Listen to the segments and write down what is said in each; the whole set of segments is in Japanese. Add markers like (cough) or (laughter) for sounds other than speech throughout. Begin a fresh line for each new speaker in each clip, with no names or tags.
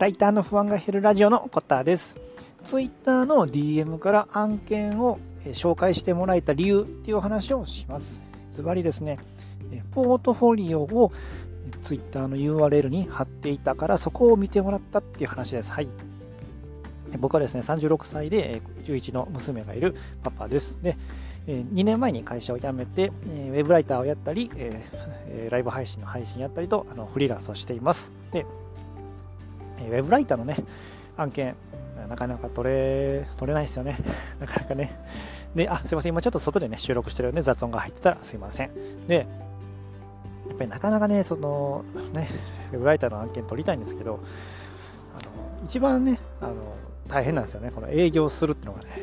ライターの不安が減るラジオのコッターです。ツイッターの DM から案件を紹介してもらえた理由っていうお話をします。ズバリですね、ポートフォリオをツイッターの URL に貼っていたからそこを見てもらったっていう話です。はい。僕はですね、36歳で11の娘がいるパパです。で、2年前に会社を辞めて、ウェブライターをやったり、ライブ配信の配信やったりと、あのフリーランスをしています。で、ウェブライターのね、案件、なかなか取れ、取れないですよね。(laughs) なかなかね。で、あ、すいません、今ちょっと外でね、収録してるよね、雑音が入ってたらすいません。で、やっぱりなかなかね、その、ね、ウェブライターの案件取りたいんですけど、あの一番ね、あの、大変なんですよね、この営業するってのがね。は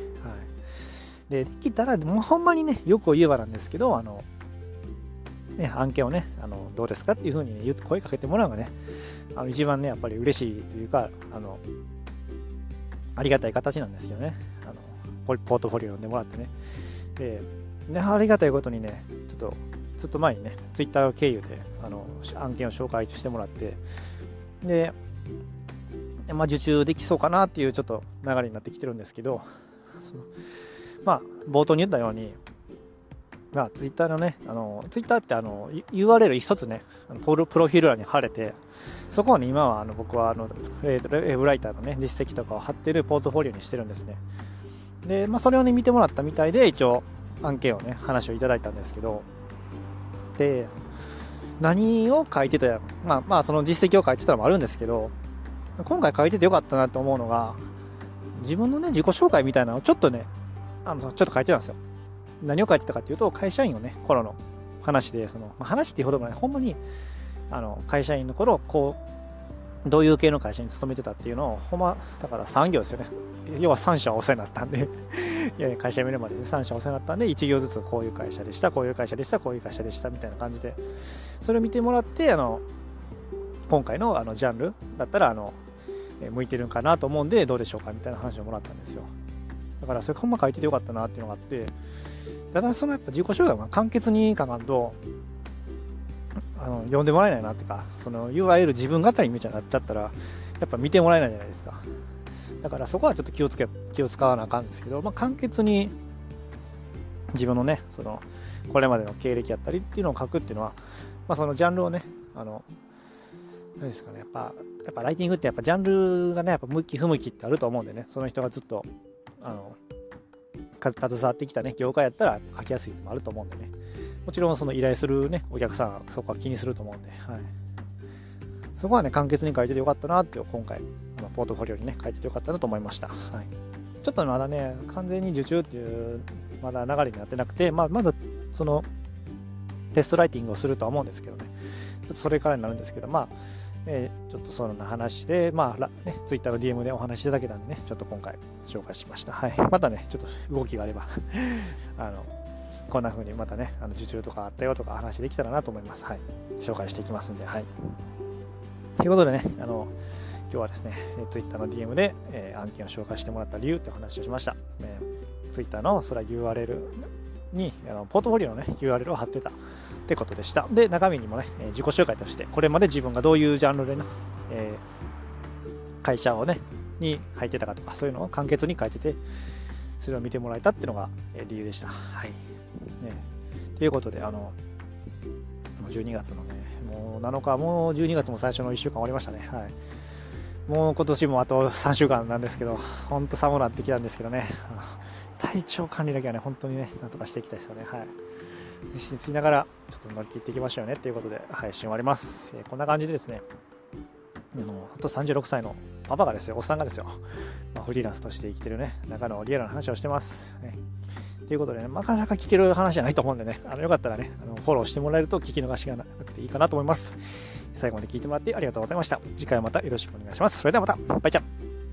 い。で、できたら、もうほんまにね、よく言えばなんですけど、あの、ね、案件をね、あのどうですかっていうふうに、ね、声かけてもらうのがね、あの一番ね、やっぱり嬉しいというか、あの、ありがたい形なんですよね。あのポートフォリオ読んでもらってね。で、ね、ありがたいことにね、ちょっと、ずっと前にね、ツイッター経由であの案件を紹介してもらって、で、まあ、受注できそうかなっていうちょっと流れになってきてるんですけど、まあ、冒頭に言ったように、まあ、ツイッターのね、あの、ツイッターってあの、URL 一つね、ポルプロフィール欄に貼れて、そこに今はあの僕はあの、ウェブライターのね、実績とかを貼ってるポートフォリオにしてるんですね。で、まあ、それをね、見てもらったみたいで、一応、案件をね、話をいただいたんですけど、で、何を書いてたまあ、まあ、その実績を書いてたのもあるんですけど、今回書いててよかったなと思うのが、自分のね、自己紹介みたいなのをちょっとね、あの、ちょっと書いてたんですよ。何を書いてたかっていうと、会社員をね、頃の話で、その、まあ、話っていうほどもない、ほんまに、あの、会社員の頃、こう、どういう系の会社に勤めてたっていうのを、ほんま、だから産業ですよね。要は3社お世話になったんでいや会社辞めるまでに3社お世話になったんで、(laughs) 1行ずつこういう会社でした、こういう会社でした、こういう会社でした、みたいな感じで、それを見てもらって、あの、今回のあのジャンルだったら、あの、向いてるんかなと思うんで、どうでしょうかみたいな話をもらったんですよ。だからそれほんま書いててよかったなっていうのがあって、ただそのやっぱ自己紹介は簡潔に書かんと、あの読んでもらえないなっていうか、そのいわゆる自分語りみたいになっちゃったら、やっぱ見てもらえないじゃないですか。だからそこはちょっと気をつけ、気を使わなあかんですけど、まあ、簡潔に自分のね、その、これまでの経歴やったりっていうのを書くっていうのは、まあ、そのジャンルをね、あの、何ですかね、やっぱ、やっぱライティングってやっぱジャンルがね、やっぱ向き不向きってあると思うんでね、その人がずっと、あの、携わってきたね、業界やったら書きやすいのもあると思うんでね。もちろんその依頼するね、お客さんそこは気にすると思うんで、はい。そこはね、簡潔に書いててよかったなって、今回、ポートフォリオにね、書いててよかったなと思いました。はい。ちょっとまだね、完全に受注っていう、まだ流れになってなくて、まあ、まず、その、テストライティングをするとは思うんですけどね、ちょっとそれからになるんですけど、まあ、えー、ちょっとそんな話で、まあ、ね、Twitter の DM でお話しいただけたんでね、ちょっと今回紹介しました。はい。(laughs) またね、ちょっと動きがあれば (laughs) あの、こんな風にまたね、あの受注とかあったよとか話できたらなと思います。はい。紹介していきますんで、はい。ということでね、あの、今日はですね、Twitter の DM で、えー、案件を紹介してもらった理由ってお話をしました。えー、Twitter のそれは URL にあのポートフォリオのね、URL を貼ってたってことでした。で、中身にもね、自己紹介として、これまで自分がどういうジャンルでね、えー、会社をね、に入ってたかとか、そういうのを簡潔に書いてて、それを見てもらえたっていうのが、理由でした。はい。ね、ということで、あの、12月のね、もう7日、もう12月も最初の1週間終わりましたね。はい。もう今年もあと3週間なんですけど、ほんと寒くなってきたんですけどね、体調管理だけはね、本当にね、なんとかしていきたいですよね。はい。しついながら、ちょっと乗り切っていきましょうねということで、配信終わります。えー、こんな感じでですね、あの、あと36歳のパパがですよ、おっさんがですよ、まあ、フリーランスとして生きてるね、中のリアルな話をしてます。ね、ということでね、なかなか聞ける話じゃないと思うんでね、あのよかったらね、あのフォローしてもらえると聞き逃しがなくていいかなと思います。最後まで聞いてもらってありがとうございました。次回またよろしくお願いします。それではまた、バイチャ